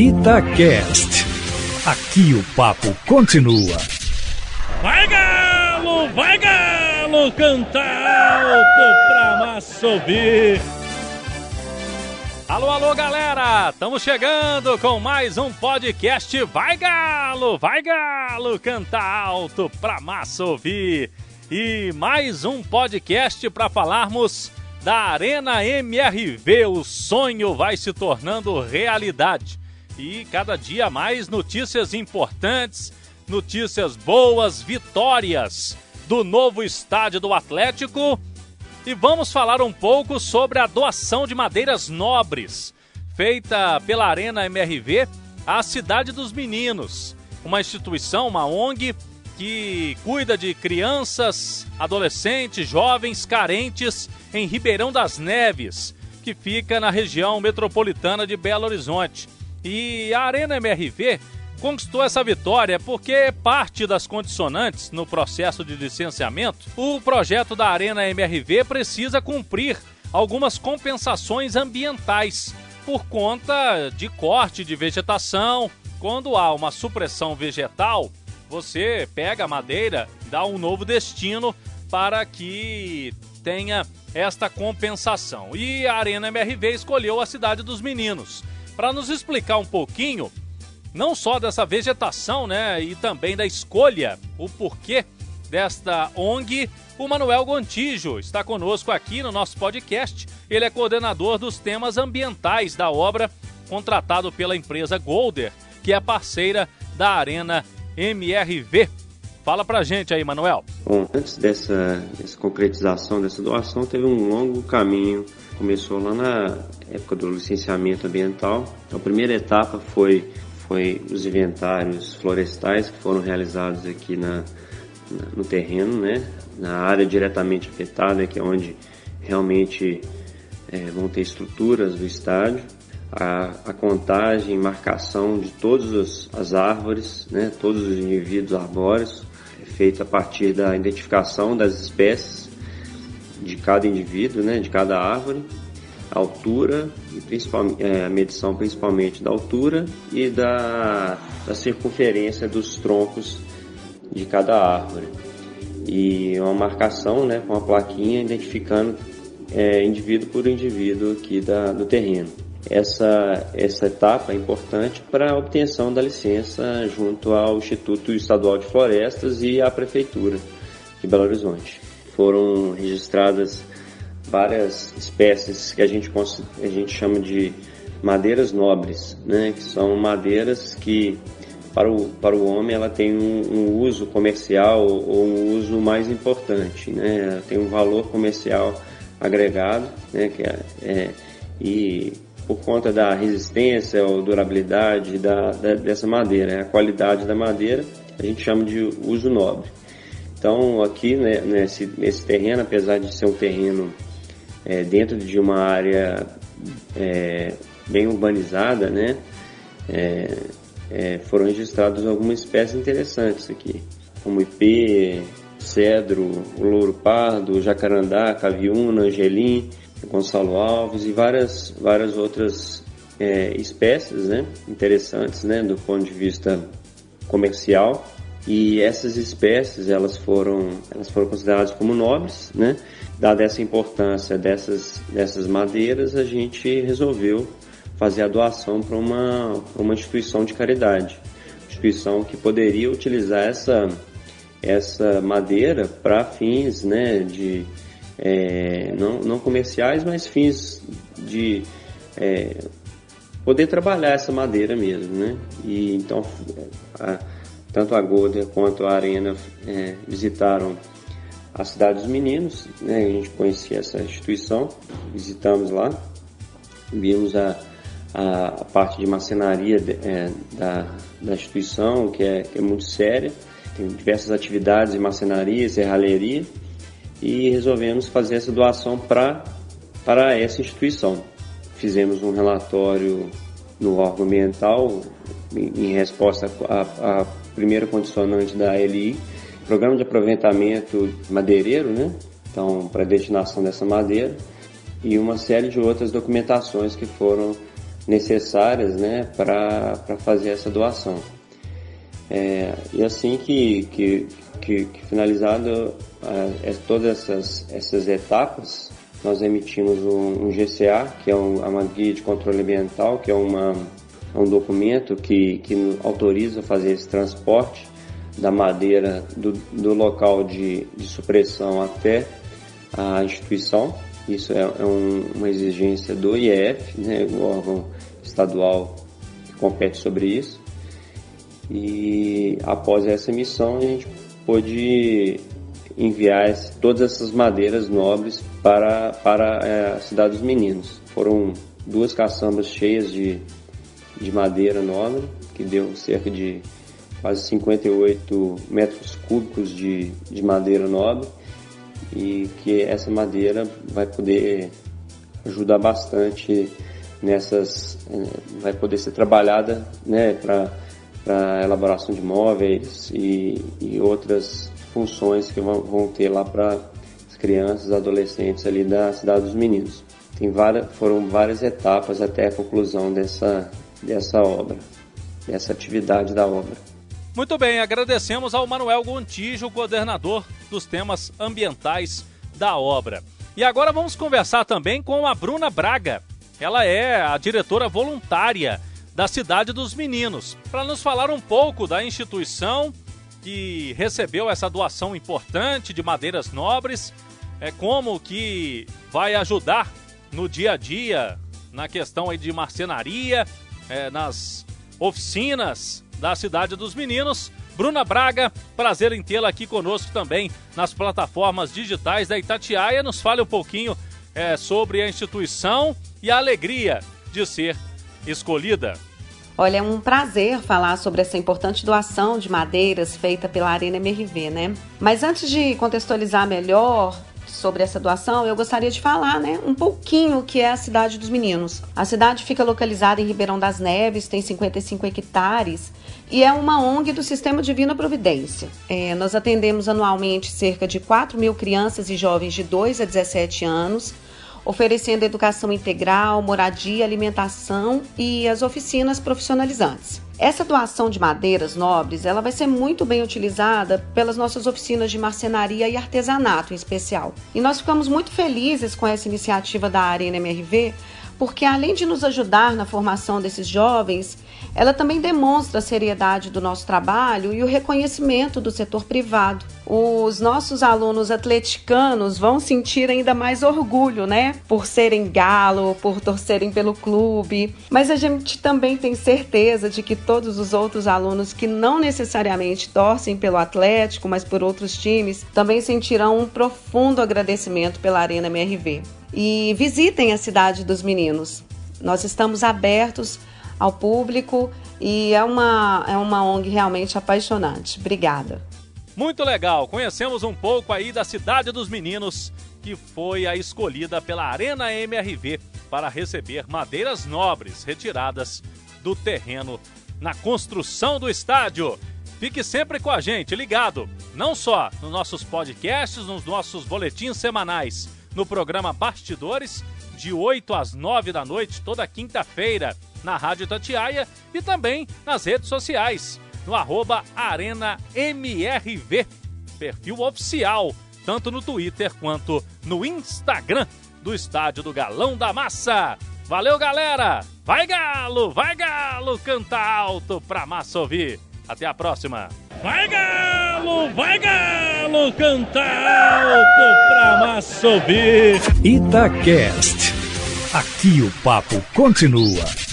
Itacast. Aqui o papo continua. Vai galo, vai galo, canta alto pra massa ouvir. Alô, alô, galera! Estamos chegando com mais um podcast Vai Galo, vai Galo, canta alto pra massa ouvir. E mais um podcast para falarmos da Arena MRV. O sonho vai se tornando realidade e cada dia mais notícias importantes, notícias boas, vitórias do novo estádio do Atlético. E vamos falar um pouco sobre a doação de madeiras nobres, feita pela Arena MRV à Cidade dos Meninos, uma instituição, uma ONG que cuida de crianças, adolescentes, jovens carentes em Ribeirão das Neves, que fica na região metropolitana de Belo Horizonte. E a Arena MRV conquistou essa vitória porque parte das condicionantes no processo de licenciamento, o projeto da Arena MRV precisa cumprir algumas compensações ambientais por conta de corte de vegetação. Quando há uma supressão vegetal, você pega a madeira, dá um novo destino para que tenha esta compensação. E a Arena MRV escolheu a cidade dos meninos para nos explicar um pouquinho, não só dessa vegetação, né, e também da escolha, o porquê desta ONG, o Manuel Gontijo está conosco aqui no nosso podcast. Ele é coordenador dos temas ambientais da obra, contratado pela empresa Golder, que é parceira da Arena MRV. Fala pra gente aí, Manuel. Bom, antes dessa, dessa concretização dessa doação, teve um longo caminho. Começou lá na época do licenciamento ambiental. Então, a primeira etapa foi, foi os inventários florestais que foram realizados aqui na, na no terreno, né? na área diretamente afetada, que é onde realmente é, vão ter estruturas do estádio. A, a, contagem, marcação de todas as, árvores, né, todos os indivíduos arbóreos, feito a partir da identificação das espécies de cada indivíduo, né, de cada árvore, a altura e principalmente, é, a medição principalmente da altura e da, da circunferência dos troncos de cada árvore e uma marcação, né, com a plaquinha identificando é, indivíduo por indivíduo aqui da, do terreno. Essa, essa etapa é importante para a obtenção da licença junto ao Instituto Estadual de Florestas e à Prefeitura de Belo Horizonte. Foram registradas várias espécies que a gente, a gente chama de madeiras nobres, né? que são madeiras que para o, para o homem ela tem um, um uso comercial ou um uso mais importante, né? Ela tem um valor comercial agregado, né? que é, é e por conta da resistência ou durabilidade da, da, dessa madeira, né? a qualidade da madeira, a gente chama de uso nobre. Então, aqui né, nesse, nesse terreno, apesar de ser um terreno é, dentro de uma área é, bem urbanizada, né, é, é foram registradas algumas espécies interessantes aqui, como ipê, cedro, louro pardo, jacarandá, caviúna, angelim, Gonçalo Alves e várias, várias outras é, espécies né, interessantes né, do ponto de vista comercial. E essas espécies elas foram, elas foram consideradas como nobres, né? Dada essa importância dessas, dessas madeiras, a gente resolveu fazer a doação para uma, uma instituição de caridade. Instituição que poderia utilizar essa, essa madeira para fins né, de é, não, não comerciais, mas fins de é, poder trabalhar essa madeira mesmo, né? E então a, tanto a Golden quanto a Arena é, visitaram a cidade dos meninos, né? A gente conhecia essa instituição, visitamos lá, vimos a, a, a parte de marcenaria de, é, da, da instituição, que é, que é muito séria, tem diversas atividades de marcenaria, serralheria, e resolvemos fazer essa doação para essa instituição. Fizemos um relatório no órgão ambiental em, resposta à, à primeira condicionante da ALI, Programa de Aproveitamento Madeireiro, né? Então, para destinação dessa madeira, e uma série de outras documentações que foram necessárias né, para fazer essa doação. É, e assim que, que, que, que finalizado é, todas essas, essas etapas, nós emitimos um, um GCA, que é um, uma guia de controle ambiental, que é uma, um documento que, que autoriza fazer esse transporte da madeira do, do local de, de supressão até a instituição. Isso é, é um, uma exigência do IEF, né, o órgão estadual que compete sobre isso. E após essa missão a gente pôde enviar todas essas madeiras nobres para, para é, a cidade dos meninos. Foram duas caçambas cheias de, de madeira nobre, que deu cerca de quase 58 metros cúbicos de, de madeira nobre e que essa madeira vai poder ajudar bastante nessas eh, vai poder ser trabalhada né para para elaboração de móveis e, e outras funções que vão, vão ter lá para as crianças, adolescentes ali da cidade dos meninos. Tem várias, foram várias etapas até a conclusão dessa, dessa obra, dessa atividade da obra. Muito bem, agradecemos ao Manuel Gontijo, coordenador dos temas ambientais da obra. E agora vamos conversar também com a Bruna Braga. Ela é a diretora voluntária da Cidade dos Meninos, para nos falar um pouco da instituição que recebeu essa doação importante de madeiras nobres, é como que vai ajudar no dia a dia na questão aí de marcenaria, é, nas oficinas da Cidade dos Meninos. Bruna Braga, prazer em tê-la aqui conosco também nas plataformas digitais da Itatiaia. Nos fale um pouquinho é, sobre a instituição e a alegria de ser escolhida. Olha, é um prazer falar sobre essa importante doação de madeiras feita pela Arena MRV, né? Mas antes de contextualizar melhor sobre essa doação, eu gostaria de falar, né, um pouquinho o que é a Cidade dos Meninos. A cidade fica localizada em Ribeirão das Neves, tem 55 hectares e é uma ONG do Sistema Divina Providência. É, nós atendemos anualmente cerca de 4 mil crianças e jovens de 2 a 17 anos, oferecendo educação integral, moradia, alimentação e as oficinas profissionalizantes. Essa doação de madeiras nobres, ela vai ser muito bem utilizada pelas nossas oficinas de marcenaria e artesanato em especial. E nós ficamos muito felizes com essa iniciativa da Arena MRV, porque além de nos ajudar na formação desses jovens, ela também demonstra a seriedade do nosso trabalho e o reconhecimento do setor privado. Os nossos alunos atleticanos vão sentir ainda mais orgulho, né? Por serem galo, por torcerem pelo clube. Mas a gente também tem certeza de que todos os outros alunos que não necessariamente torcem pelo Atlético, mas por outros times, também sentirão um profundo agradecimento pela Arena MRV. E visitem a cidade dos meninos. Nós estamos abertos ao público e é uma, é uma ONG realmente apaixonante. Obrigada. Muito legal, conhecemos um pouco aí da Cidade dos Meninos, que foi a escolhida pela Arena MRV para receber madeiras nobres retiradas do terreno na construção do estádio. Fique sempre com a gente, ligado, não só nos nossos podcasts, nos nossos boletins semanais, no programa Bastidores, de 8 às 9 da noite, toda quinta-feira na Rádio Tatiaia e também nas redes sociais, no arroba ArenaMRV, perfil oficial, tanto no Twitter quanto no Instagram do Estádio do Galão da Massa. Valeu, galera! Vai Galo, vai Galo, canta alto pra massa ouvir. Até a próxima. Vai Galo, vai Galo, canta alto pra massa ouvir. Itacast. Aqui o papo continua.